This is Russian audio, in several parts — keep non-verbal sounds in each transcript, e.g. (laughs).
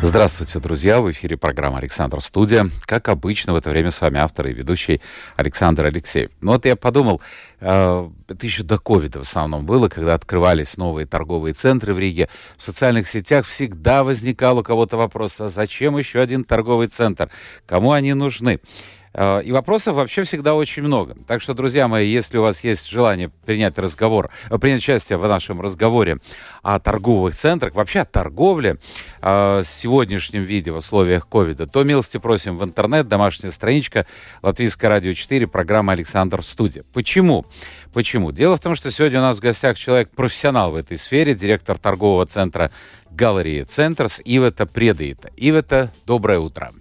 Здравствуйте, друзья! В эфире программа «Александр Студия». Как обычно, в это время с вами автор и ведущий Александр Алексеев. Ну вот я подумал, э, это еще до ковида в основном было, когда открывались новые торговые центры в Риге. В социальных сетях всегда возникал у кого-то вопрос, а зачем еще один торговый центр? Кому они нужны? Э, и вопросов вообще всегда очень много. Так что, друзья мои, если у вас есть желание принять разговор, э, принять участие в нашем разговоре о торговых центрах, вообще о торговле э, с сегодняшним виде в условиях ковида, то милости просим в интернет, домашняя страничка Латвийское радио 4, программа «Александр Студия». Почему? Почему? Дело в том, что сегодня у нас в гостях человек-профессионал в этой сфере, директор торгового центра «Галерея Центрс» Ивета Предоита. Ивета, доброе утро.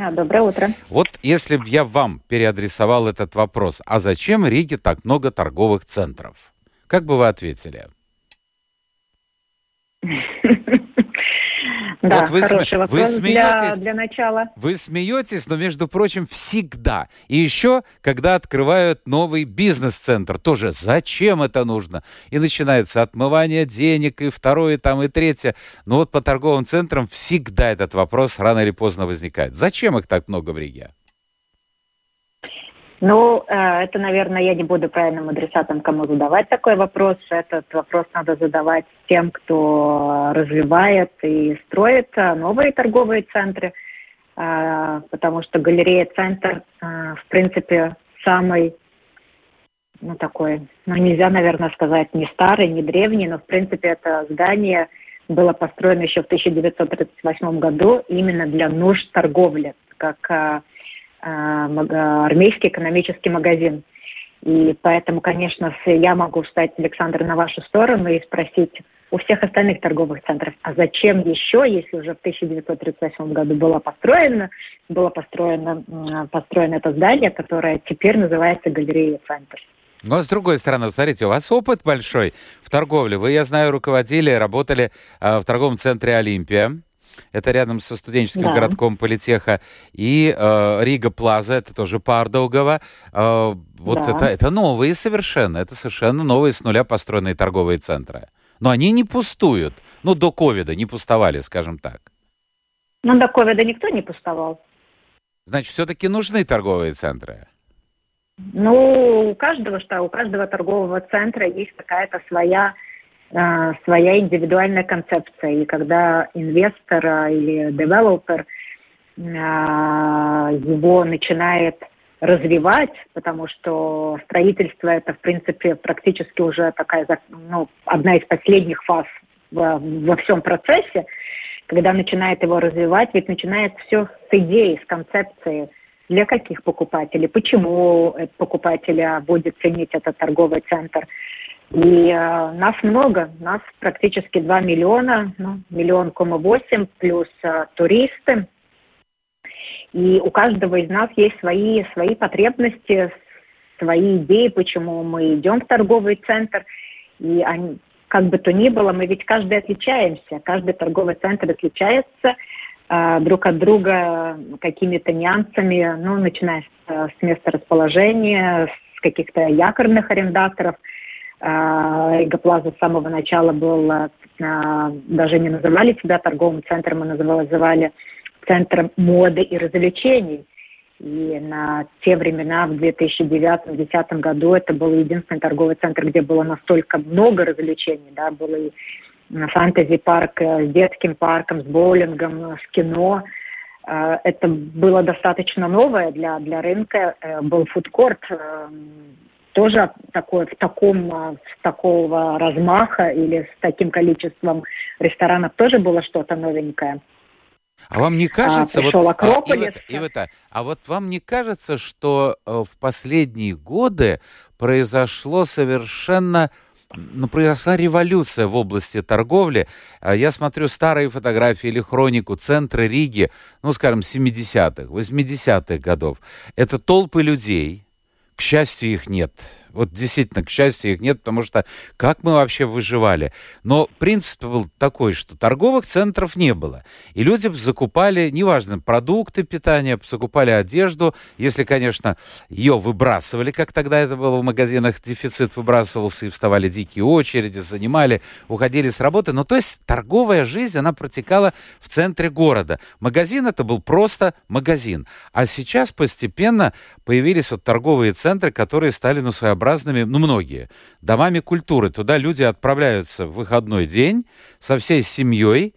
А, доброе утро. Вот если бы я вам переадресовал этот вопрос, а зачем Риге так много торговых центров? Как бы вы ответили? (laughs) Да, вот вы хороший сме... вопрос вы смеетесь, для, для начала. Вы смеетесь, но, между прочим, всегда. И еще, когда открывают новый бизнес-центр, тоже зачем это нужно? И начинается отмывание денег, и второе, там, и третье. Но вот по торговым центрам всегда этот вопрос рано или поздно возникает. Зачем их так много в Риге? Ну, э, это, наверное, я не буду правильным адресатом, кому задавать такой вопрос. Этот вопрос надо задавать тем, кто развивает и строит э, новые торговые центры, э, потому что галерея-центр, в принципе, самый, ну, такой, ну, нельзя, наверное, сказать не старый, не древний, но, в принципе, это здание было построено еще в 1938 году именно для нужд торговли, как армейский экономический магазин. И поэтому, конечно, я могу встать, Александр, на вашу сторону и спросить у всех остальных торговых центров, а зачем еще, если уже в 1938 году было построено, было построено, построено это здание, которое теперь называется галерея Центр. Но с другой стороны, смотрите, у вас опыт большой в торговле. Вы, я знаю, руководили, работали э, в торговом центре «Олимпия». Это рядом со студенческим да. городком Политеха. И э, Рига Плаза, это тоже Пардаугова. Э, вот да. это, это новые совершенно. Это совершенно новые с нуля построенные торговые центры. Но они не пустуют. Ну, до ковида не пустовали, скажем так. Ну, до ковида никто не пустовал. Значит, все-таки нужны торговые центры? Ну, у каждого, что у каждого торгового центра есть какая-то своя своя индивидуальная концепция. И когда инвестор а, или девелопер а, его начинает развивать, потому что строительство это, в принципе, практически уже такая, ну, одна из последних фаз во, во всем процессе, когда начинает его развивать, ведь начинает все с идеи, с концепции, для каких покупателей, почему покупателя будет ценить этот торговый центр, и э, нас много, нас практически 2 миллиона, ну, миллион кома 8, плюс э, туристы. И у каждого из нас есть свои, свои потребности, свои идеи, почему мы идем в торговый центр. И они, как бы то ни было, мы ведь каждый отличаемся, каждый торговый центр отличается э, друг от друга какими-то нюансами, ну, начиная с, с места расположения, с каких-то якорных арендаторов – Рига-Плаза с самого начала был, а, даже не называли себя торговым центром, мы называли, центром моды и развлечений. И на те времена, в 2009-2010 году, это был единственный торговый центр, где было настолько много развлечений. Да, был и фэнтези-парк с детским парком, с боулингом, с кино. А, это было достаточно новое для, для рынка. Э, был фудкорт, э, тоже такое, в таком, а, с такого размаха или с таким количеством ресторанов тоже было что-то новенькое. А вам не кажется, а, вот. А, Ивета, а вот вам не кажется, что э, в последние годы произошло совершенно ну, произошла революция в области торговли. А я смотрю старые фотографии или хронику центра Риги, ну, скажем, 70-х, 80-х годов. Это толпы людей, к счастью, их нет Вот действительно, к счастью, их нет, потому что как мы вообще выживали? Но принцип был такой, что торговых центров не было. И люди закупали, неважно, продукты питания, закупали одежду, если, конечно, ее выбрасывали, как тогда это было в магазинах, дефицит выбрасывался, и вставали дикие очереди, занимали, уходили с работы. Ну, то есть торговая жизнь, она протекала в центре города. Магазин это был просто магазин. А сейчас постепенно появились вот торговые центры, которые стали, ну, своеобразными, ну, многие, домами культуры. Туда люди отправляются в выходной день со всей семьей,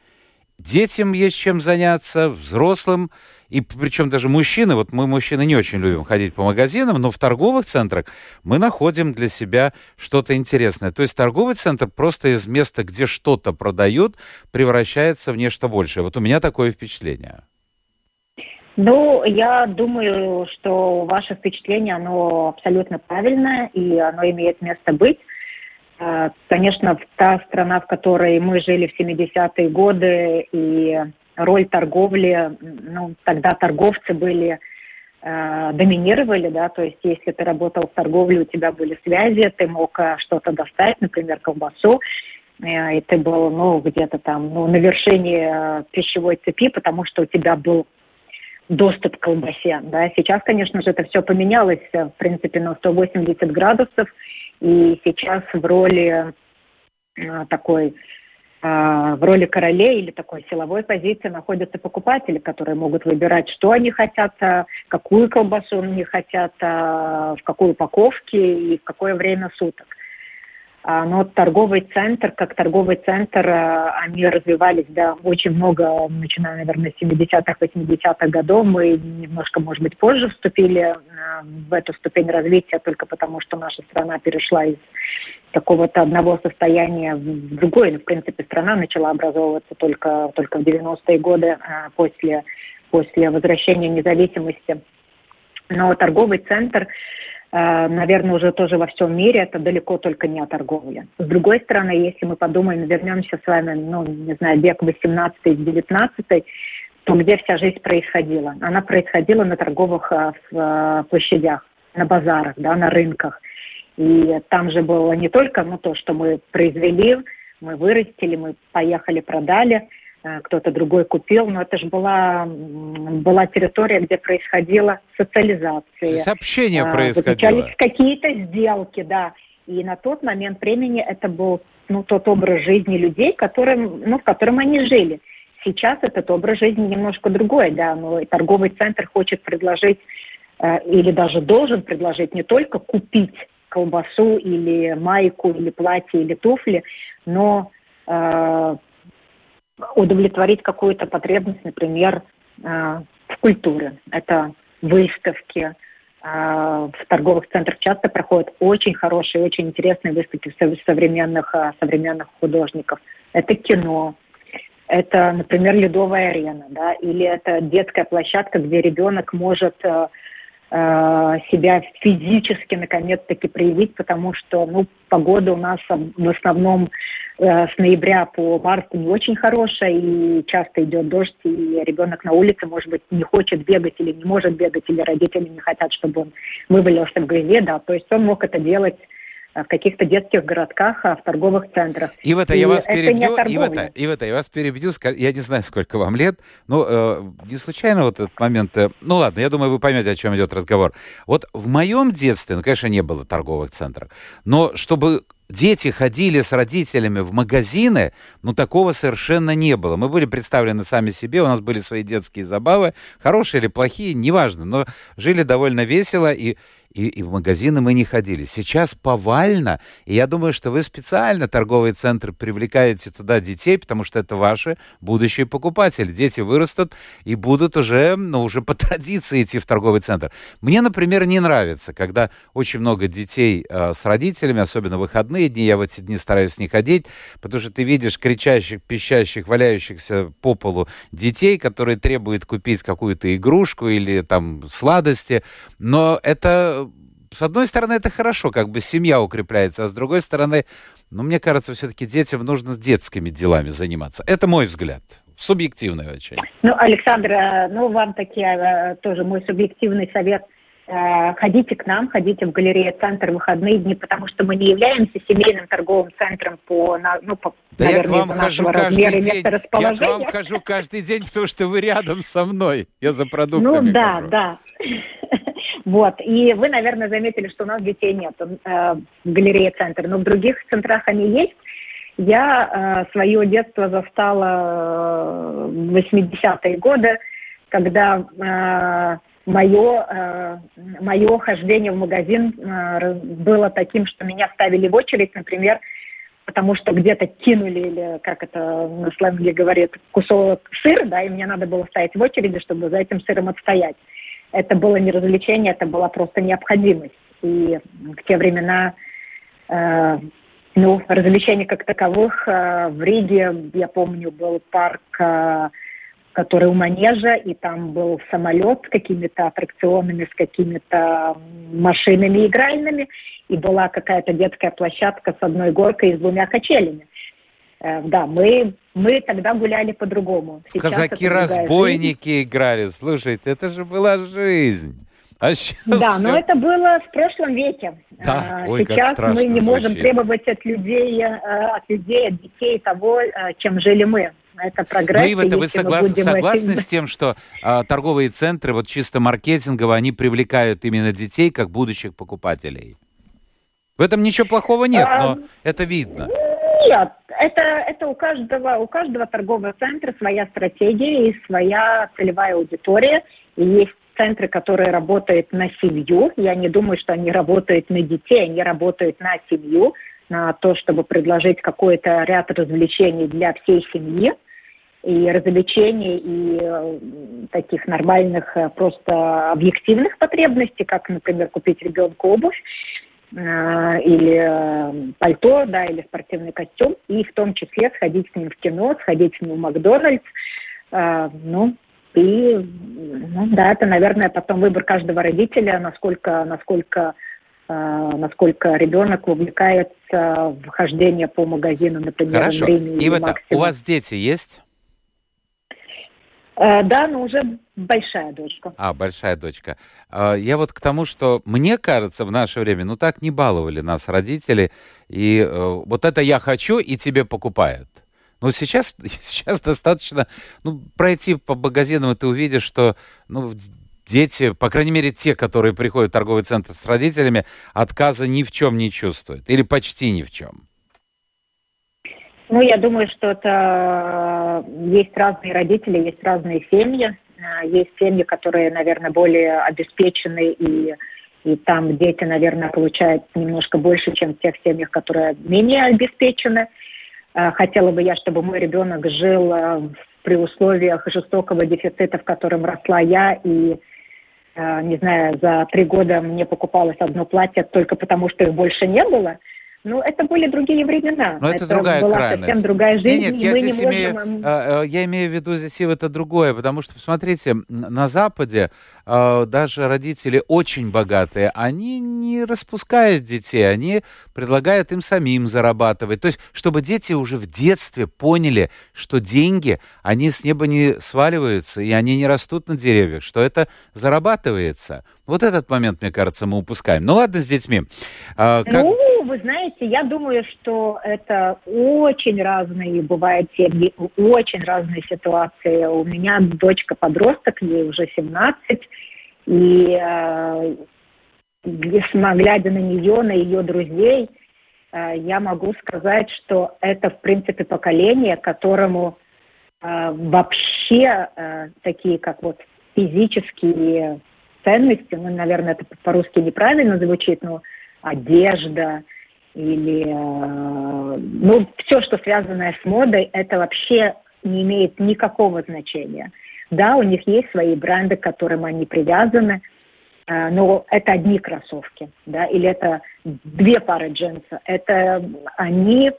детям есть чем заняться, взрослым, и причем даже мужчины, вот мы, мужчины, не очень любим ходить по магазинам, но в торговых центрах мы находим для себя что-то интересное. То есть торговый центр просто из места, где что-то продают, превращается в нечто большее. Вот у меня такое впечатление. Ну, я думаю, что ваше впечатление, оно абсолютно правильное, и оно имеет место быть. А, конечно, та страна, в которой мы жили в 70-е годы, и роль торговли, ну, тогда торговцы были, э, доминировали, да, то есть если ты работал в торговле, у тебя были связи, ты мог э, что-то достать, например, колбасу, э, и ты был, ну, где-то там, ну, на вершине пищевой цепи, потому что у тебя был доступ к колбасе. Да. Сейчас, конечно же, это все поменялось, э, в принципе, на 180 градусов, и сейчас в роли э, такой э, в роли королей или такой силовой позиции находятся покупатели, которые могут выбирать, что они хотят, какую колбасу они хотят, в какой упаковке и в какое время суток. А, но торговый центр, как торговый центр, э, они развивались, да, очень много, начиная, наверное, с 70-х, 80-х годов. Мы немножко, может быть, позже вступили э, в эту ступень развития только потому, что наша страна перешла из какого-то одного состояния в другое. Ну, в принципе, страна начала образовываться только, только в 90-е годы э, после, после возвращения независимости. Но торговый центр наверное, уже тоже во всем мире, это далеко только не о торговле. С другой стороны, если мы подумаем, вернемся с вами, ну, не знаю, век 18-19, то где вся жизнь происходила? Она происходила на торговых э, э, площадях, на базарах, да, на рынках. И там же было не только ну, то, что мы произвели, мы вырастили, мы поехали, продали – Э, кто-то другой купил, но это же была, была территория, где происходила социализация. Сообщение а, происходило. какие-то сделки, да. И на тот момент времени это был ну, тот образ жизни людей, которым, ну, в котором они жили. Сейчас этот образ жизни немножко другой, да, но торговый центр хочет предложить э, или даже должен предложить не только купить колбасу или майку или платье или туфли, но э, удовлетворить какую-то потребность, например, э, в культуре. Это выставки. Э, в торговых центрах часто проходят очень хорошие, очень интересные выставки современных, э, современных художников. Это кино, это, например, ледовая арена, да, или это детская площадка, где ребенок может себя физически наконец-таки проявить, потому что ну, погода у нас в основном Э, с ноября по март не очень хорошая, и часто идет дождь, и ребенок на улице, может быть, не хочет бегать или не может бегать, или родители не хотят, чтобы он вывалился в грязи, да, то есть он мог это делать э, в каких-то детских городках, а в торговых центрах. И в это и я вас перебью, и в это, и в это я вас перебью, я не знаю, сколько вам лет, но э, не случайно вот этот момент, э, ну ладно, я думаю, вы поймете, о чем идет разговор. Вот в моем детстве, ну, конечно, не было торговых центров, но чтобы дети ходили с родителями в магазины, ну, такого совершенно не было. Мы были представлены сами себе, у нас были свои детские забавы, хорошие или плохие, неважно, но жили довольно весело, и и, и в магазины мы не ходили. Сейчас повально, и я думаю, что вы специально торговые центры привлекаете туда детей, потому что это ваши будущие покупатели. Дети вырастут и будут уже, ну, уже по (laughs) традиции идти в торговый центр. Мне, например, не нравится, когда очень много детей э, с родителями, особенно в выходные дни, я в эти дни стараюсь не ходить, потому что ты видишь кричащих, пищащих, валяющихся по полу детей, которые требуют купить какую-то игрушку или там сладости, но это с одной стороны, это хорошо, как бы семья укрепляется, а с другой стороны, ну, мне кажется, все-таки детям нужно с детскими делами заниматься. Это мой взгляд. Субъективный очень. Ну, Александр, э, ну, вам такие, э, тоже мой субъективный совет. Э, ходите к нам, ходите в галерею «Центр» выходные дни, потому что мы не являемся семейным торговым центром по, ну, по да наверное, я к вам хожу каждый день. Я к вам хожу каждый день, потому что вы рядом со мной. Я за продуктами Ну да, хожу. да. Вот, и вы, наверное, заметили, что у нас детей нет э, в галерее «Центр», но в других центрах они есть. Я э, свое детство застала в 80-е годы, когда э, мое, э, мое хождение в магазин э, было таким, что меня ставили в очередь, например, потому что где-то кинули, или как это на сленге говорит, кусок сыра, да, и мне надо было стоять в очереди, чтобы за этим сыром отстоять. Это было не развлечение, это была просто необходимость. И в те времена э, ну, развлечений как таковых э, в Риге, я помню, был парк э, который у манежа, и там был самолет с какими-то аттракционами, с какими-то машинами игральными, и была какая-то детская площадка с одной горкой и с двумя качелями. Э, да, мы, мы тогда гуляли по-другому. Казаки-разбойники играли, слушайте, это же была жизнь. А сейчас да, все... но это было в прошлом веке. Да, а, Ой, сейчас мы не можем требовать от людей, э, от людей, от детей того, э, чем жили мы это прогресс. Ну, Ива, вы соглас... согласны с тем, что а, торговые центры, вот чисто маркетингово, они привлекают именно детей как будущих покупателей? В этом ничего плохого нет, но а, это видно. Нет, это, это у, каждого, у каждого торгового центра своя стратегия и своя целевая аудитория. И есть центры, которые работают на семью. Я не думаю, что они работают на детей, они работают на семью на то, чтобы предложить какой-то ряд развлечений для всей семьи и развлечений, и э, таких нормальных э, просто объективных потребностей, как, например, купить ребенку обувь или пальто, да, или спортивный костюм, и в том числе сходить с ним в кино, сходить с ним в Макдональдс, ну, и, ну, да, это, наверное, потом выбор каждого родителя, насколько, насколько Э, насколько ребенок увлекается в хождение по магазину, например, Хорошо. Риме И это, у вас дети есть? Э, да, но уже большая дочка. А, большая дочка. Э, я вот к тому, что мне кажется, в наше время, ну так не баловали нас родители, и вот это я хочу, и тебе покупают. Но сейчас, (laughs) сейчас достаточно ну, пройти по магазинам, и ты увидишь, что ну, дети, по крайней мере, те, которые приходят в торговый центр с родителями, отказа ни в чем не чувствуют. Или почти ни в чем. Ну, я думаю, что это э, есть разные родители, есть разные семьи. Э, есть семьи, которые, наверное, более обеспечены, и, и там дети, наверное, получают немножко больше, чем в тех семьях, которые менее обеспечены. Э, хотела бы я, чтобы мой ребенок жил при условиях жестокого дефицита, в котором росла я, и не знаю, за три года мне покупалось одно платье только потому, что их больше не было – ну, это были другие времена. Но это, это другая была крайность. совсем другая жизнь. Нет, нет я здесь не имею, можем... э, я имею в виду здесь это другое, потому что, посмотрите, на Западе э, даже родители очень богатые, они не распускают детей, они предлагают им самим зарабатывать. То есть, чтобы дети уже в детстве поняли, что деньги, они с неба не сваливаются, и они не растут на деревьях, что это зарабатывается. Вот этот момент, мне кажется, мы упускаем. Ну ладно с детьми. А, как... Ну, вы знаете, я думаю, что это очень разные бывают семьи, очень разные ситуации. У меня дочка подросток, ей уже 17, и э, глядя на нее, на ее друзей, э, я могу сказать, что это, в принципе, поколение, которому э, вообще э, такие, как вот физические ценности, ну, наверное, это по-русски неправильно звучит, но одежда или, э, ну, все, что связанное с модой, это вообще не имеет никакого значения. Да, у них есть свои бренды, к которым они привязаны, э, но это одни кроссовки, да, или это две пары джинсов. Это они,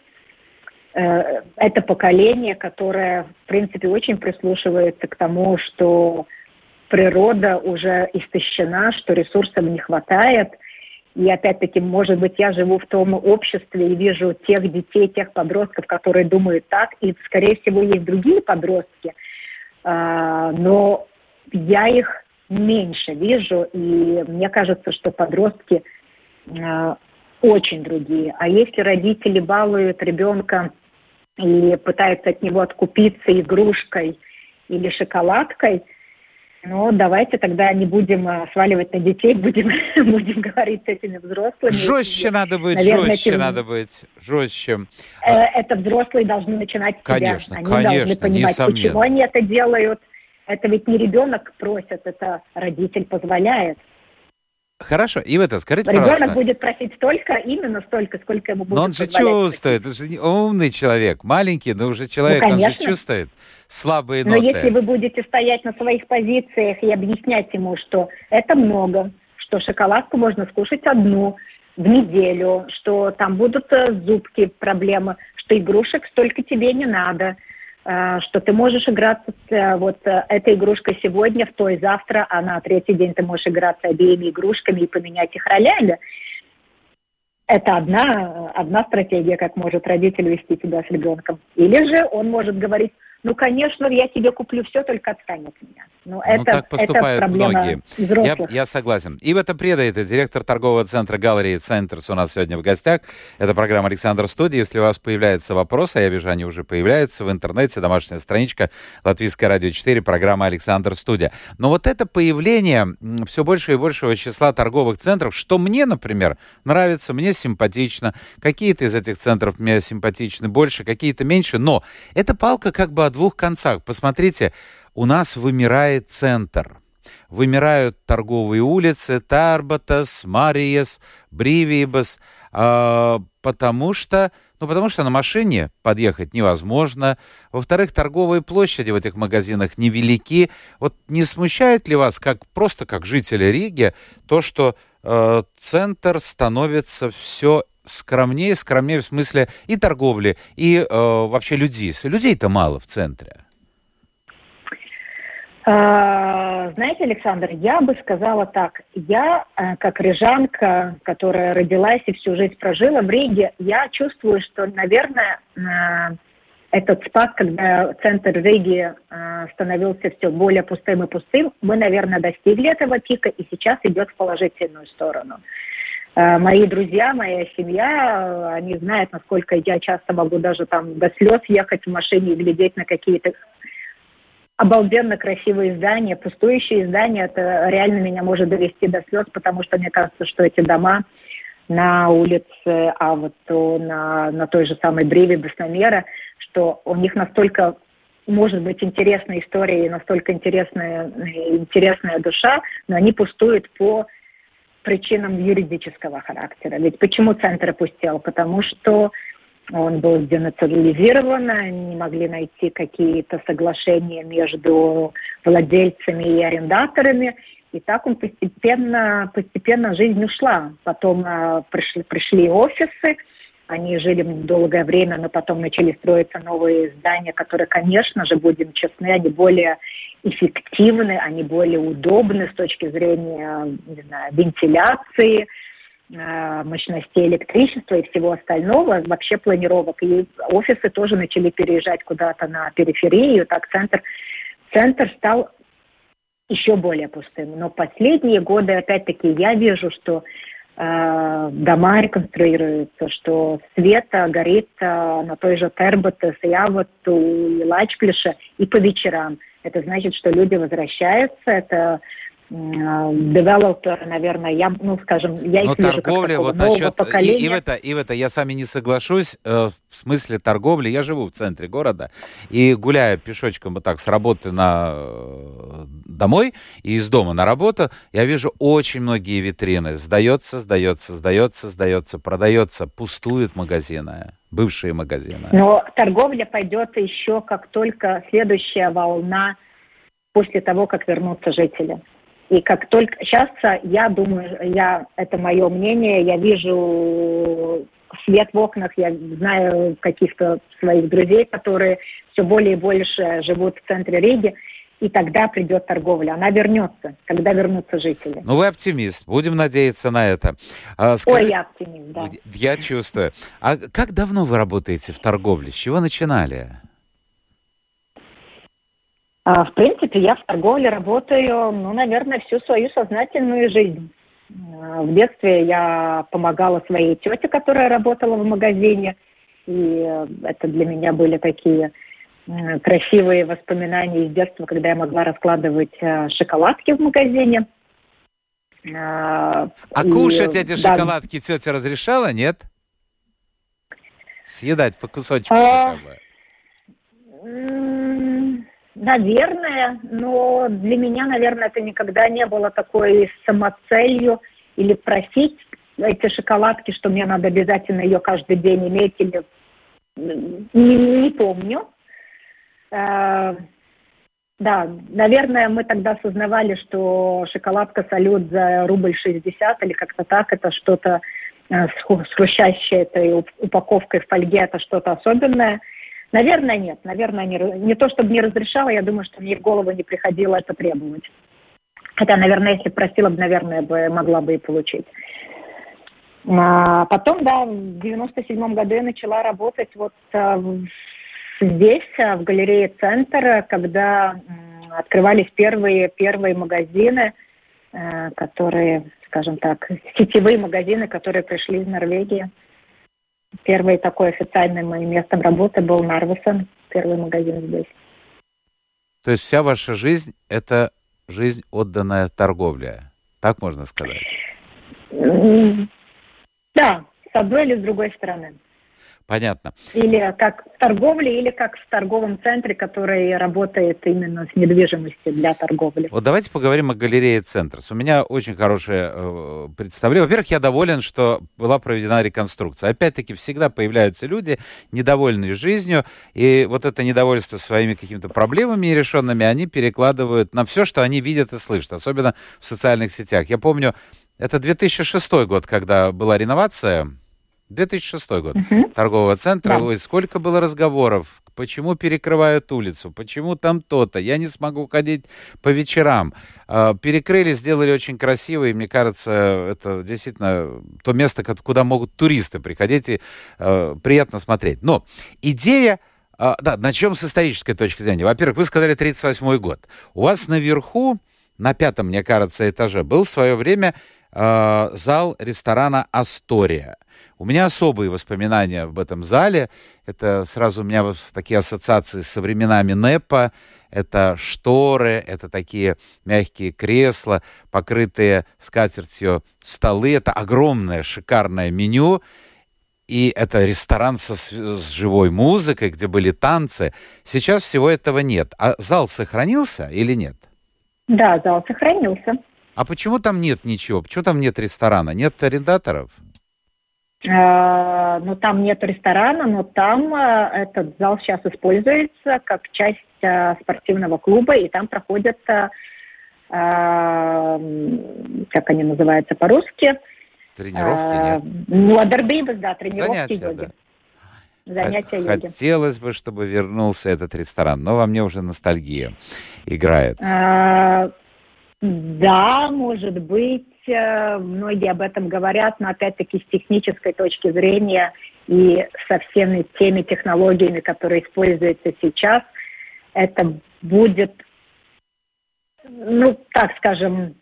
э, это поколение, которое, в принципе, очень прислушивается к тому, что природа уже истощена, что ресурсов не хватает. И опять-таки, может быть, я живу в том обществе и вижу тех детей, тех подростков, которые думают так, и, скорее всего, есть другие подростки, а, но я их меньше вижу, и мне кажется, что подростки э, очень другие. А если родители балуют ребенка и пытаются от него откупиться игрушкой или шоколадкой, ну, давайте тогда не будем э, сваливать на детей, (laughs) будем, будем говорить с этими взрослыми. Жестче надо быть, Наверное, жестче этим... надо быть, жестче. Э, это взрослые должны начинать с конечно, Они конечно, должны понимать, несомненно. почему они это делают. Это ведь не ребенок просит, это родитель позволяет. Хорошо, и это скажите, Ребенок пожалуйста. будет просить столько, именно столько, сколько ему будет Но он же чувствует, это же умный человек, маленький, но уже человек, ну, он же чувствует слабые ноты. Но если вы будете стоять на своих позициях и объяснять ему, что это много, что шоколадку можно скушать одну в неделю, что там будут э, зубки, проблемы, что игрушек столько тебе не надо – что ты можешь играться с э, вот э, этой игрушкой сегодня, в той завтра, а на третий день ты можешь играться обеими игрушками и поменять их ролями. Это одна, одна стратегия, как может родитель вести себя с ребенком. Или же он может говорить, ну, конечно, я тебе куплю все, только отстань от меня. Ну, это, так поступают это многие. Я, я согласен. И в это предает директор торгового центра галереи «Центрс» у нас сегодня в гостях. Это программа «Александр Студия». Если у вас появляются вопросы, а я вижу, они уже появляются в интернете, домашняя страничка Латвийское радио 4, программа «Александр Студия». Но вот это появление все больше и большего числа торговых центров, что мне, например, нравится, мне симпатично. Какие-то из этих центров мне симпатичны больше, какие-то меньше, но это палка как бы двух концах. Посмотрите, у нас вымирает центр. Вымирают торговые улицы, Тарбатас, Мариес, Бривибас, э, потому что ну, потому что на машине подъехать невозможно. Во-вторых, торговые площади в этих магазинах невелики. Вот не смущает ли вас, как просто как жителя Риги, то, что э, центр становится все скромнее, скромнее в смысле и торговли, и э, вообще людей. Людей-то мало в центре. А, знаете, Александр, я бы сказала так. Я, э, как рижанка, которая родилась и всю жизнь прожила в Риге, я чувствую, что, наверное, э, этот спад, когда центр Риги э, становился все более пустым и пустым, мы, наверное, достигли этого пика, и сейчас идет в положительную сторону. Э, мои друзья, моя семья, они знают, насколько я часто могу даже там до слез ехать в машине и глядеть на какие-то обалденно красивые здания, пустующие здания, это реально меня может довести до слез, потому что мне кажется, что эти дома на улице а вот на, на той же самой Бреве Басномера, что у них настолько может быть интересная история и настолько интересная, интересная душа, но они пустуют по причинам юридического характера. Ведь почему центр опустел? Потому что он был денационализирован, не могли найти какие-то соглашения между владельцами и арендаторами, и так он постепенно, постепенно жизнь ушла. Потом э, пришли, пришли офисы, они жили долгое время, но потом начали строиться новые здания, которые, конечно же, будем честны, они более эффективны, они более удобны с точки зрения не знаю, вентиляции, э, мощностей электричества и всего остального, вообще планировок. И офисы тоже начали переезжать куда-то на периферию, так центр, центр стал еще более пустым. Но последние годы, опять-таки, я вижу, что дома реконструируются, что свет горит э, на той же Терботес, Явоту и Лачплише и по вечерам – это значит, что люди возвращаются, это девелопер, наверное, я, ну, скажем, я их Но вижу торговля, как вот насчет, поколения. И, и, в это, и в это я с вами не соглашусь, э, в смысле торговли, я живу в центре города, и гуляя пешочком вот так с работы на э, домой и из дома на работу, я вижу очень многие витрины, сдается, сдается, сдается, сдается, продается, пустуют магазины бывшие магазины. Но торговля пойдет еще как только следующая волна после того, как вернутся жители. И как только сейчас, я думаю, я, это мое мнение, я вижу свет в окнах, я знаю каких-то своих друзей, которые все более и больше живут в центре Риги, и тогда придет торговля. Она вернется, когда вернутся жители. Ну, вы оптимист. Будем надеяться на это. А, скажи... Ой, я оптимист, да. Я чувствую. А как давно вы работаете в торговле? С чего начинали? А, в принципе, я в торговле работаю, ну, наверное, всю свою сознательную жизнь. А, в детстве я помогала своей тете, которая работала в магазине, и это для меня были такие красивые воспоминания из детства, когда я могла раскладывать а, шоколадки в магазине. А и, кушать эти да. шоколадки тетя разрешала, нет? Съедать по кусочку а, хотя бы. Наверное, но для меня, наверное, это никогда не было такой самоцелью или просить эти шоколадки, что мне надо обязательно ее каждый день иметь или не, не помню. А, да, наверное, мы тогда осознавали, что шоколадка салют за рубль 60 или как-то так, это что-то э, с хрустящей этой упаковкой в фольге, это что-то особенное. Наверное, нет. Наверное, не, не то, чтобы не разрешала, я думаю, что мне в голову не приходило это требовать. Хотя, наверное, если просила бы, наверное, бы могла бы и получить. А потом, да, в 97 году я начала работать вот э, здесь, э, в галерее «Центр», когда открывались первые, первые магазины, э, которые, скажем так, сетевые магазины, которые пришли из Норвегии. Первый такой официальный моим местом работы был Нарвесен, первый магазин здесь. То есть вся ваша жизнь – это жизнь, отданная торговле, так можно сказать? Да, с одной или с другой стороны. Понятно. Или как в торговле, или как в торговом центре, который работает именно с недвижимостью для торговли. Вот давайте поговорим о галерее «Центрс». У меня очень хорошее э, представление. Во-первых, я доволен, что была проведена реконструкция. Опять-таки, всегда появляются люди, недовольные жизнью, и вот это недовольство своими какими-то проблемами нерешенными они перекладывают на все, что они видят и слышат, особенно в социальных сетях. Я помню, это 2006 год, когда была реновация 2006 год. Угу. Торгового центра. Да. Ой, сколько было разговоров. Почему перекрывают улицу? Почему там то-то? Я не смогу ходить по вечерам. А, перекрыли, сделали очень красиво, и мне кажется, это действительно то место, куда могут туристы приходить, и а, приятно смотреть. Но идея а, да, начнем с исторической точки зрения. Во-первых, вы сказали 38 год. У вас наверху, на пятом, мне кажется, этаже, был в свое время э, зал ресторана «Астория». У меня особые воспоминания об этом зале. Это сразу у меня такие ассоциации со временами НЭПа. Это шторы, это такие мягкие кресла, покрытые скатертью столы. Это огромное шикарное меню. И это ресторан со, с живой музыкой, где были танцы. Сейчас всего этого нет. А зал сохранился или нет? Да, зал сохранился. А почему там нет ничего? Почему там нет ресторана? Нет арендаторов? Э, ну, там нет ресторана, но там э, этот зал сейчас используется как часть э, спортивного клуба, и там проходят, как они называются по-русски? Тренировки, нет? Ну, адербейбас, да, тренировки Занятия, йоги. Да. Занятия йоги. Хотелось бы, чтобы вернулся этот ресторан, но во мне уже ностальгия играет. Да, может быть, э, многие об этом говорят, но опять-таки с технической точки зрения и со всеми теми технологиями, которые используются сейчас, это будет, ну, так скажем,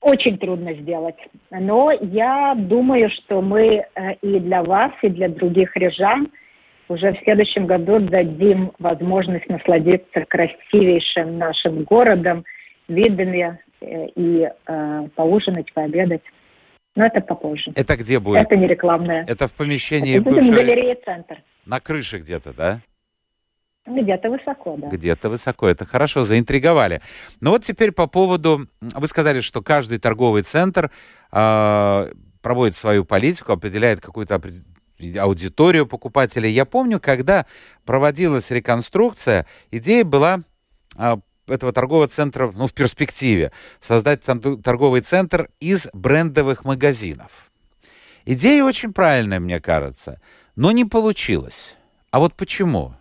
очень трудно сделать. Но я думаю, что мы э, и для вас, и для других рижан уже в следующем году дадим возможность насладиться красивейшим нашим городом – видами э, и э, поужинать, пообедать. Но это попозже. Это где будет? Это не рекламное. Это в помещении это бывшей... галерея «Центр». На крыше где-то, да? Где-то высоко, да. Где-то высоко. Это хорошо, заинтриговали. Но вот теперь по поводу... Вы сказали, что каждый торговый центр э, проводит свою политику, определяет какую-то аудиторию покупателей. Я помню, когда проводилась реконструкция, идея была э, этого торгового центра, ну, в перспективе, создать торговый центр из брендовых магазинов. Идея очень правильная, мне кажется, но не получилось. А вот почему?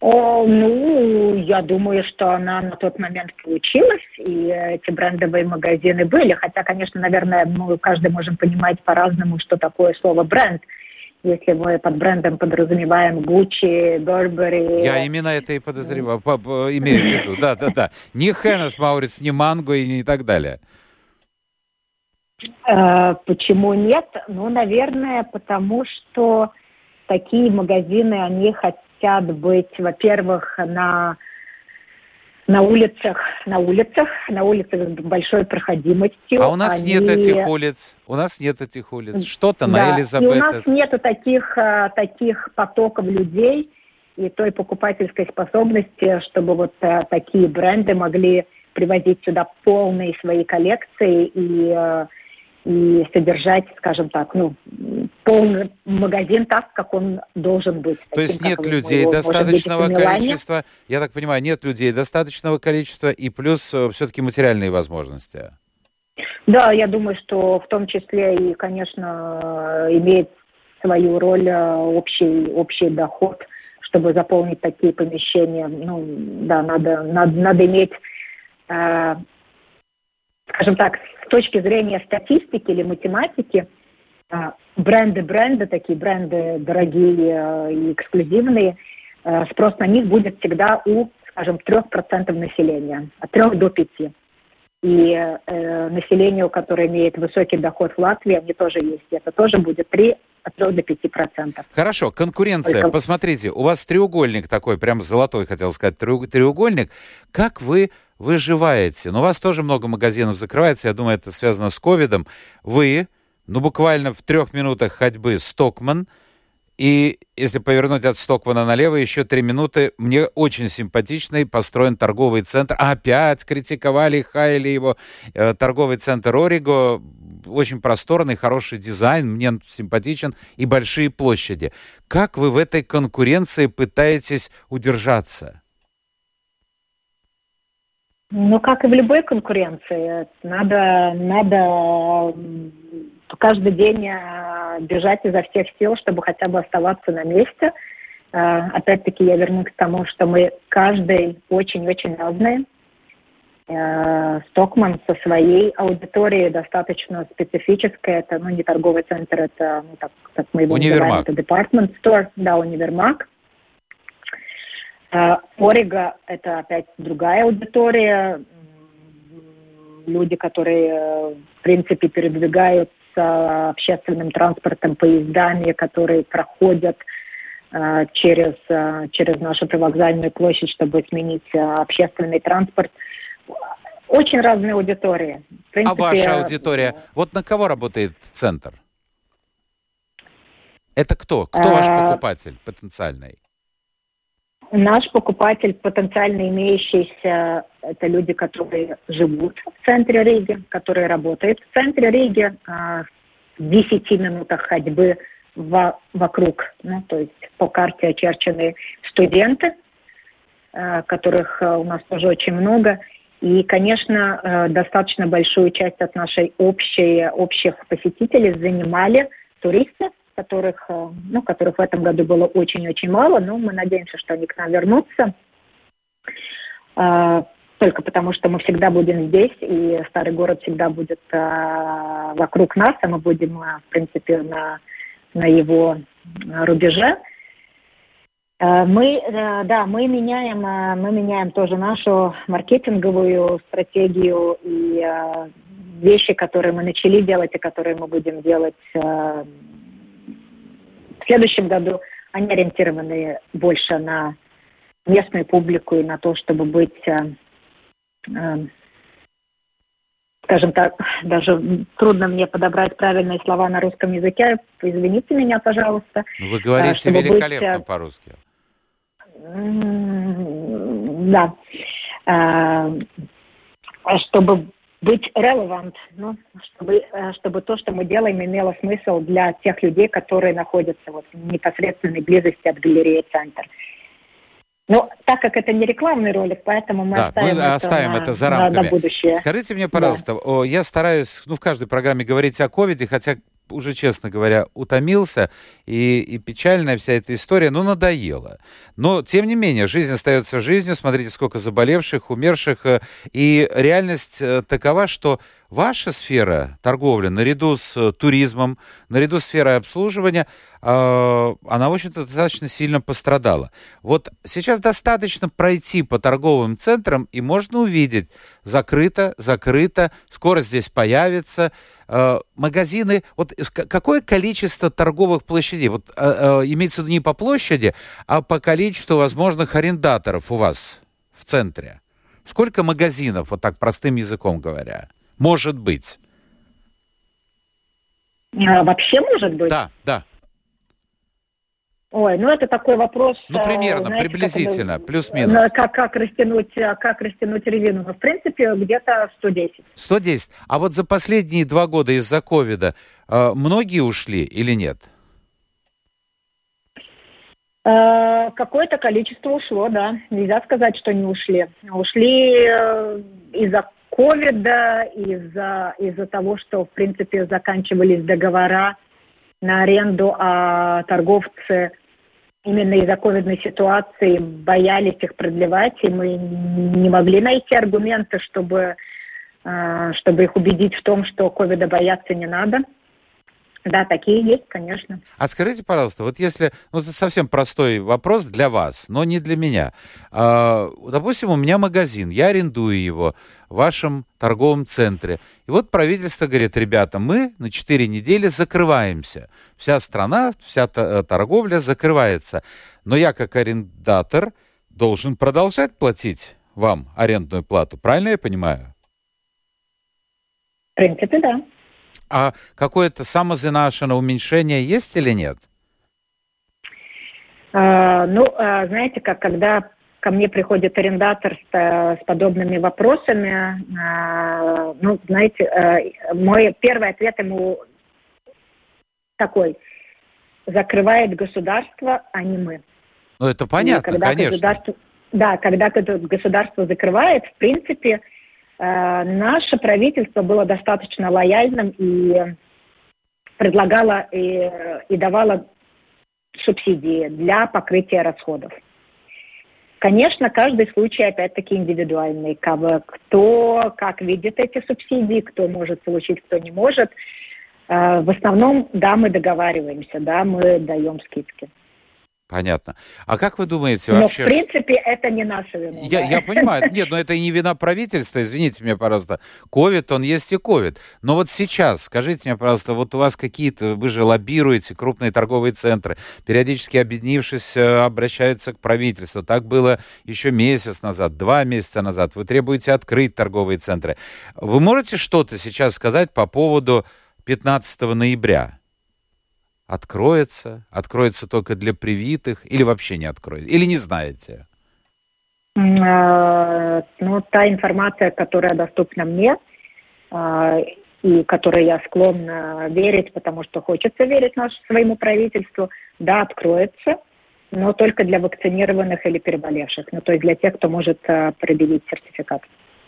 О, ну, я думаю, что она на тот момент получилась, и эти брендовые магазины были. Хотя, конечно, наверное, мы каждый можем понимать по-разному, что такое слово бренд. Если мы под брендом подразумеваем Gucci, Burberry. Я именно это и подозреваю, имею в виду, да, да, да. Не Хеннес Маурис, не Манго и не так далее. Э, почему нет? Ну, наверное, потому что такие магазины, они хотят быть, во-первых, на на улицах, на улицах, на улицах с большой проходимостью. А у нас они... нет этих улиц. У нас нет этих улиц. Что-то да. на Элизабет. И у нас нет таких, э, таких потоков людей и той покупательской способности, чтобы вот э, такие бренды могли привозить сюда полные свои коллекции и и содержать, скажем так, ну, полный магазин так, как он должен быть. То есть нет людей его, достаточного количества, я так понимаю, нет людей достаточного количества и плюс э, все-таки материальные возможности. Да, я думаю, что в том числе и, конечно, имеет свою роль э, общий, общий доход, чтобы заполнить такие помещения. Ну, да, надо, надо, надо иметь э, скажем так, с точки зрения статистики или математики, а, бренды бренды, такие бренды дорогие э, и эксклюзивные, э, спрос на них будет всегда у, скажем, 3% населения, от 3 до 5. И э, населению, которое имеет высокий доход в Латвии, они тоже есть. Это тоже будет 3 от 3 до 5 процентов. Хорошо, конкуренция. Только... Посмотрите, у вас треугольник такой, прям золотой, хотел сказать, треугольник. Как вы выживаете. Но у вас тоже много магазинов закрывается, я думаю, это связано с ковидом. Вы, ну, буквально в трех минутах ходьбы Стокман, и если повернуть от Стокмана налево, еще три минуты, мне очень симпатичный построен торговый центр. Опять критиковали, хаяли его. Э, торговый центр Ориго, очень просторный, хороший дизайн, мне симпатичен, и большие площади. Как вы в этой конкуренции пытаетесь удержаться? Ну, как и в любой конкуренции, надо, надо каждый день э, бежать изо всех сил, чтобы хотя бы оставаться на месте. Э, опять-таки я вернусь к тому, что мы каждый очень-очень разные. Э, Стокман со своей аудиторией достаточно специфической. Это ну, не торговый центр, это, ну, так, как мы его универмаг. называем, это department store, да, универмаг. Орига – это опять другая аудитория, люди, которые, в принципе, передвигаются общественным транспортом, поездами, которые проходят э, через, через нашу привокзальную площадь, чтобы сменить общественный транспорт. Очень разные аудитории. Принципе, а ваша аудитория? Вот на кого работает центр? Это кто? Кто ваш покупатель потенциальный? Наш покупатель, потенциально имеющийся, это люди, которые живут в центре Риги, которые работают в центре Риги, а, в 10 минутах ходьбы во, вокруг, ну, то есть по карте очерчены студенты, а, которых а, у нас тоже очень много. И, конечно, достаточно большую часть от нашей общей, общих посетителей занимали туристы, которых, э, ну, которых в этом году было очень-очень мало, но мы надеемся, что они к нам вернутся. А, только потому, что мы всегда будем здесь, и старый город всегда будет а, вокруг нас, а мы будем, а, в принципе, на, на его рубеже. Мы, э, да, мы меняем, мы меняем тоже нашу маркетинговую стратегию и вещи, которые мы начали делать и которые мы будем делать следующем году они ориентированы больше на местную публику и на то, чтобы быть, э, э, скажем так, даже трудно мне подобрать правильные слова на русском языке. Извините меня, пожалуйста. Ну, вы говорите великолепно быть, э, по-русски. Да. Чтобы быть relevant, ну, чтобы, э, чтобы то, что мы делаем, имело смысл для тех людей, которые находятся вот, в непосредственной близости от галереи «Центр». Но так как это не рекламный ролик, поэтому мы да, оставим, мы это, оставим на, это за рамками. На, на будущее. Скажите мне, пожалуйста, да. я стараюсь ну, в каждой программе говорить о ковиде, хотя уже, честно говоря, утомился, и, и печальная вся эта история, ну, надоела. Но, тем не менее, жизнь остается жизнью, смотрите, сколько заболевших, умерших, э, и реальность э, такова, что ваша сфера торговли, наряду с э, туризмом, наряду с сферой обслуживания, она, в общем-то, достаточно сильно пострадала. Вот сейчас достаточно пройти по торговым центрам, и можно увидеть, закрыто, закрыто, скоро здесь появится. Э, магазины, вот какое количество торговых площадей, вот имеется в виду не по площади, а по количеству возможных арендаторов у вас в центре? Сколько магазинов, вот так простым языком говоря? Может быть. А, вообще может быть? Да, да. Ой, ну это такой вопрос. Ну, примерно, знаете, приблизительно, как, плюс-минус. Как, как, растянуть, а, как растянуть резину? Ну, в принципе, где-то 110. 110. А вот за последние два года из-за ковида э, многие ушли или нет? Э, какое-то количество ушло, да. Нельзя сказать, что не ушли. Ушли э, из-за ковида, из-за из того, что, в принципе, заканчивались договора на аренду, а торговцы именно из-за ковидной ситуации боялись их продлевать, и мы не могли найти аргументы, чтобы, э, чтобы их убедить в том, что ковида бояться не надо. Да, такие есть, конечно. А скажите, пожалуйста, вот если, ну, это совсем простой вопрос для вас, но не для меня. А, допустим, у меня магазин, я арендую его в вашем торговом центре. И вот правительство говорит, ребята, мы на 4 недели закрываемся. Вся страна, вся э, торговля закрывается. Но я как арендатор должен продолжать платить вам арендную плату. Правильно я понимаю? В принципе, да. А какое-то самозанашено уменьшение есть или нет? А, ну, а, знаете, как когда ко мне приходит арендатор с, с подобными вопросами, а, ну, знаете, а, мой первый ответ ему такой: закрывает государство, а не мы. Ну, это понятно, когда конечно. Государство, да, когда государство закрывает, в принципе, Э, наше правительство было достаточно лояльным и предлагало и, и давало субсидии для покрытия расходов. Конечно, каждый случай опять-таки индивидуальный. Кто как видит эти субсидии, кто может получить, кто не может. Э, в основном, да, мы договариваемся, да, мы даем скидки. Понятно. А как вы думаете вообще... Но, в принципе, это не наша вина. Я, да? я понимаю. Нет, но это и не вина правительства, извините меня, пожалуйста. Ковид, он есть и ковид. Но вот сейчас, скажите мне, пожалуйста, вот у вас какие-то, вы же лоббируете крупные торговые центры, периодически объединившись, э, обращаются к правительству. Так было еще месяц назад, два месяца назад. Вы требуете открыть торговые центры. Вы можете что-то сейчас сказать по поводу 15 ноября? Откроется? Откроется только для привитых или вообще не откроется? Или не знаете? А, ну, та информация, которая доступна мне, а, и которой я склонна верить, потому что хочется верить наш, своему правительству, да, откроется, но только для вакцинированных или переболевших, ну, то есть для тех, кто может а, предъявить сертификат.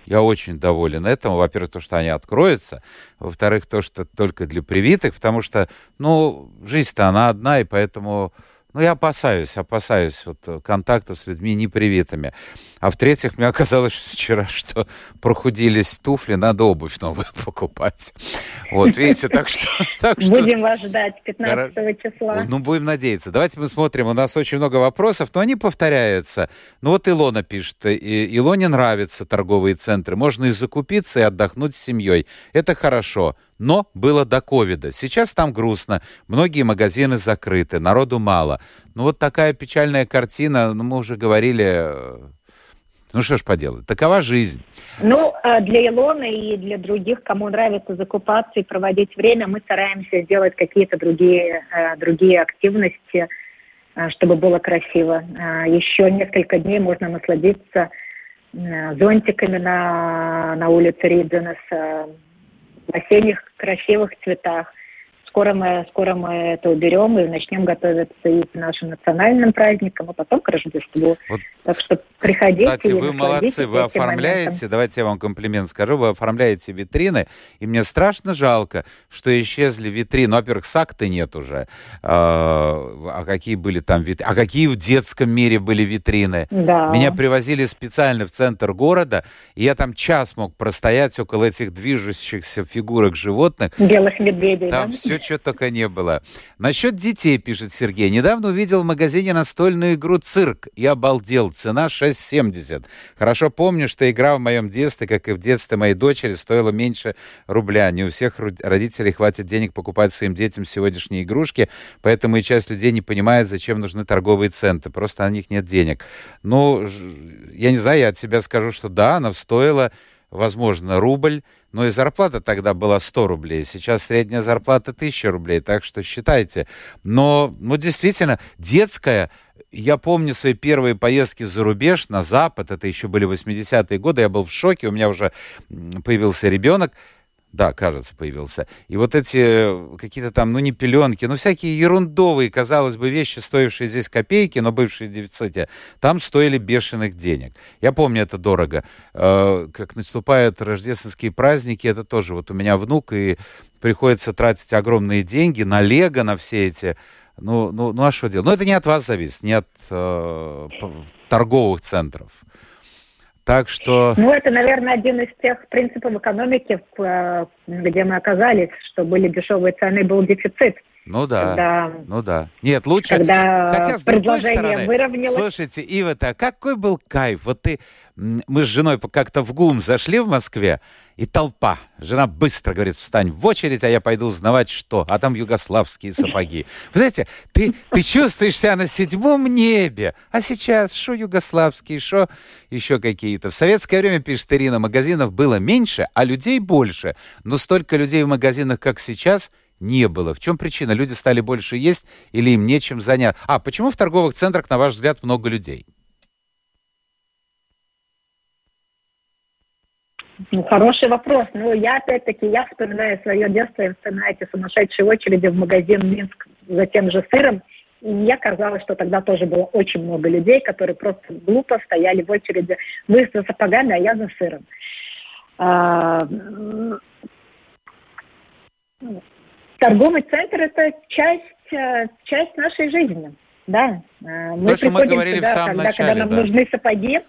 Я очень доволен этому. Во-первых, то, что они откроются. Во-вторых, то, что только для привитых, потому что, ну, жизнь-то она одна, и поэтому ну, я опасаюсь, опасаюсь вот контактов с людьми непривитыми. А в-третьих, мне оказалось вчера, что прохудились туфли, надо обувь новую покупать. Вот, видите, так что... (laughs) Так что... Будем вас ждать 15 числа. Ну, будем надеяться. Давайте мы смотрим. У нас очень много вопросов, но они повторяются. Ну, вот Илона пишет. Илоне нравятся торговые центры. Можно и закупиться, и отдохнуть с семьей. Это хорошо но было до ковида. Сейчас там грустно, многие магазины закрыты, народу мало. Ну вот такая печальная картина, ну мы уже говорили, э, ну что ж поделать, такова жизнь. Ну, а для Илоны и для других, кому нравится закупаться и проводить время, мы стараемся сделать какие-то другие, э, другие активности, э, чтобы было красиво. Еще несколько дней можно насладиться зонтиками на, на улице Ридзенес, в осенних красивых цветах, скоро мы, скоро мы это уберем и начнем готовиться и к нашим национальным праздникам, а потом к Рождеству. Вот, так что приходите. Кстати, вы молодцы, вы оформляете, моментом. давайте я вам комплимент скажу, вы оформляете витрины, и мне страшно жалко, что исчезли витрины. Во-первых, сакты нет уже. А, а какие были там витрины? А какие в детском мире были витрины? Да. Меня привозили специально в центр города, и я там час мог простоять около этих движущихся фигурок животных. Белых медведей, Там да? все, что только не было. Насчет детей, пишет Сергей. Недавно увидел в магазине настольную игру «Цирк» и обалдел. Цена 6,70. Хорошо помню, что игра в моем детстве, как и в детстве моей дочери, стоила меньше рубля. Не у всех родителей хватит денег покупать своим детям сегодняшние игрушки, поэтому и часть людей не понимает, зачем нужны торговые центры. Просто на них нет денег. Ну, я не знаю, я от себя скажу, что да, она стоила возможно, рубль, но и зарплата тогда была 100 рублей, сейчас средняя зарплата 1000 рублей, так что считайте. Но, ну, действительно, детская, я помню свои первые поездки за рубеж, на Запад, это еще были 80-е годы, я был в шоке, у меня уже появился ребенок, да, кажется, появился. И вот эти э, какие-то там, ну не пеленки, но всякие ерундовые, казалось бы, вещи, стоившие здесь копейки, но бывшие в дефиците, там стоили бешеных денег. Я помню это дорого. Э, как наступают рождественские праздники, это тоже вот у меня внук, и приходится тратить огромные деньги на лего, на все эти... Ну, ну, ну а что делать? Ну, это не от вас зависит, не от э, торговых центров. Так что... Ну, это, наверное, один из тех принципов экономики, э, где мы оказались, что были дешевые цены, был дефицит. Ну да, когда, ну да. Нет, лучше... Когда Хотя, с другой стороны, выровнялось... слушайте, Ива-то, какой был кайф. Вот ты... Мы с женой как-то в ГУМ зашли в Москве, и толпа. Жена быстро говорит, встань в очередь, а я пойду узнавать, что. А там югославские сапоги. Вы знаете, ты, ты чувствуешь себя на седьмом небе. А сейчас что югославские, что еще какие-то. В советское время, пишет Ирина, магазинов было меньше, а людей больше. Но столько людей в магазинах, как сейчас, не было. В чем причина? Люди стали больше есть или им нечем заняться? А почему в торговых центрах, на ваш взгляд, много людей? Ну, хороший вопрос. Ну, я опять-таки, я вспоминаю свое детство, и вспоминаю эти сумасшедшие очереди в магазин Минск за тем же сыром. И мне казалось, что тогда тоже было очень много людей, которые просто глупо стояли в очереди. Вы за сапогами, а я за сыром. А, торговый центр – это часть, э, часть нашей жизни. Да. Э, мы То, что мы говорили сюда, в самом когда, начале, когда нам да. нужны сапоги,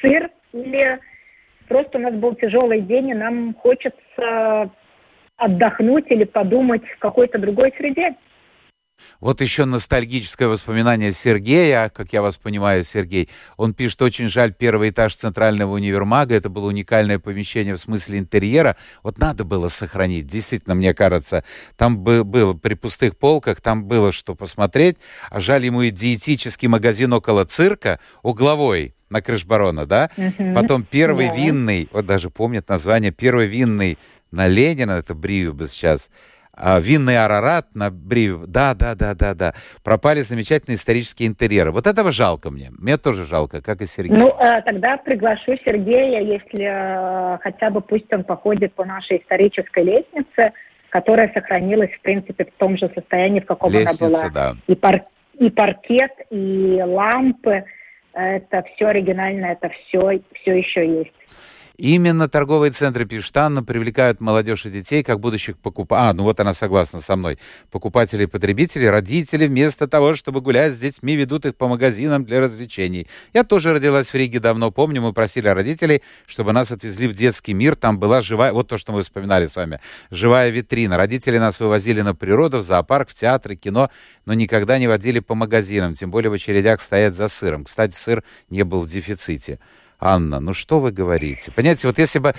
сыр или просто у нас был тяжелый день, и нам хочется отдохнуть или подумать в какой-то другой среде. Вот еще ностальгическое воспоминание Сергея, как я вас понимаю, Сергей. Он пишет, очень жаль первый этаж центрального универмага. Это было уникальное помещение в смысле интерьера. Вот надо было сохранить. Действительно, мне кажется, там было при пустых полках, там было что посмотреть. А жаль ему и диетический магазин около цирка, угловой на Крышбарона, да? Угу. Потом первый да. винный, вот даже помнят название, первый винный на Ленина, это Бриюбас сейчас, а, винный Арарат на Бриве. Да, да, да, да, да. Пропали замечательные исторические интерьеры. Вот этого жалко мне. Мне тоже жалко, как и Сергею. Ну, э, тогда приглашу Сергея, если э, хотя бы пусть он походит по нашей исторической лестнице, которая сохранилась, в принципе, в том же состоянии, в каком Лестница, она была. Да. И, пар и паркет, и лампы. Это все оригинально, это все, все еще есть. Именно торговые центры, пишет Анна, привлекают молодежь и детей как будущих покупателей. А, ну вот она согласна со мной. Покупатели и потребители, родители вместо того, чтобы гулять с детьми, ведут их по магазинам для развлечений. Я тоже родилась в Риге давно. Помню, мы просили родителей, чтобы нас отвезли в детский мир. Там была живая... Вот то, что мы вспоминали с вами. Живая витрина. Родители нас вывозили на природу, в зоопарк, в театры, кино, но никогда не водили по магазинам. Тем более в очередях стоять за сыром. Кстати, сыр не был в дефиците. Анна, ну что вы говорите? Понимаете, вот если бы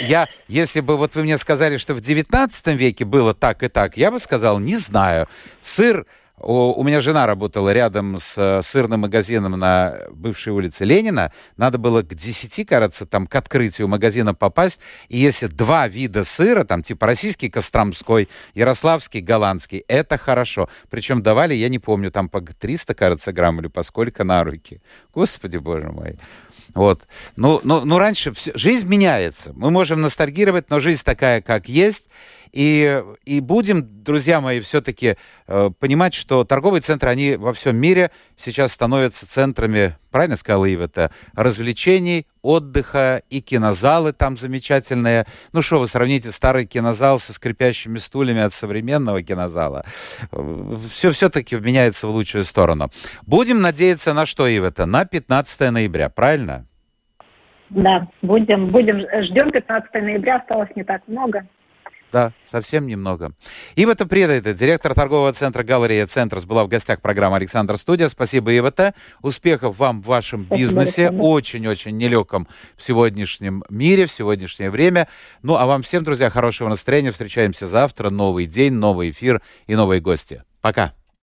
я, если бы вот вы мне сказали, что в 19 веке было так и так, я бы сказал, не знаю. Сыр, у, у меня жена работала рядом с э, сырным магазином на бывшей улице Ленина. Надо было к 10, кажется, там к открытию магазина попасть. И если два вида сыра, там типа российский, костромской, ярославский, голландский, это хорошо. Причем давали, я не помню, там по 300, кажется, грамм или по сколько на руки. Господи, боже мой. Вот. Ну, ну, ну раньше все, жизнь меняется. Мы можем ностальгировать, но жизнь такая, как есть. И, и будем, друзья мои, все-таки э, понимать, что торговые центры, они во всем мире сейчас становятся центрами, правильно сказал Ив, это развлечений, отдыха и кинозалы там замечательные. Ну что, вы сравните старый кинозал со скрипящими стульями от современного кинозала. Все все-таки меняется в лучшую сторону. Будем надеяться на что, Ив, это? На 15 ноября, правильно? Да, будем, будем, ждем 15 ноября, осталось не так много. Да, совсем немного. Ивата Предайта, директор торгового центра «Галерея Центрс», была в гостях программы «Александр Студия». Спасибо, Ивата. Успехов вам в вашем Спасибо, бизнесе. Очень-очень нелегком в сегодняшнем мире, в сегодняшнее время. Ну, а вам всем, друзья, хорошего настроения. Встречаемся завтра. Новый день, новый эфир и новые гости. Пока.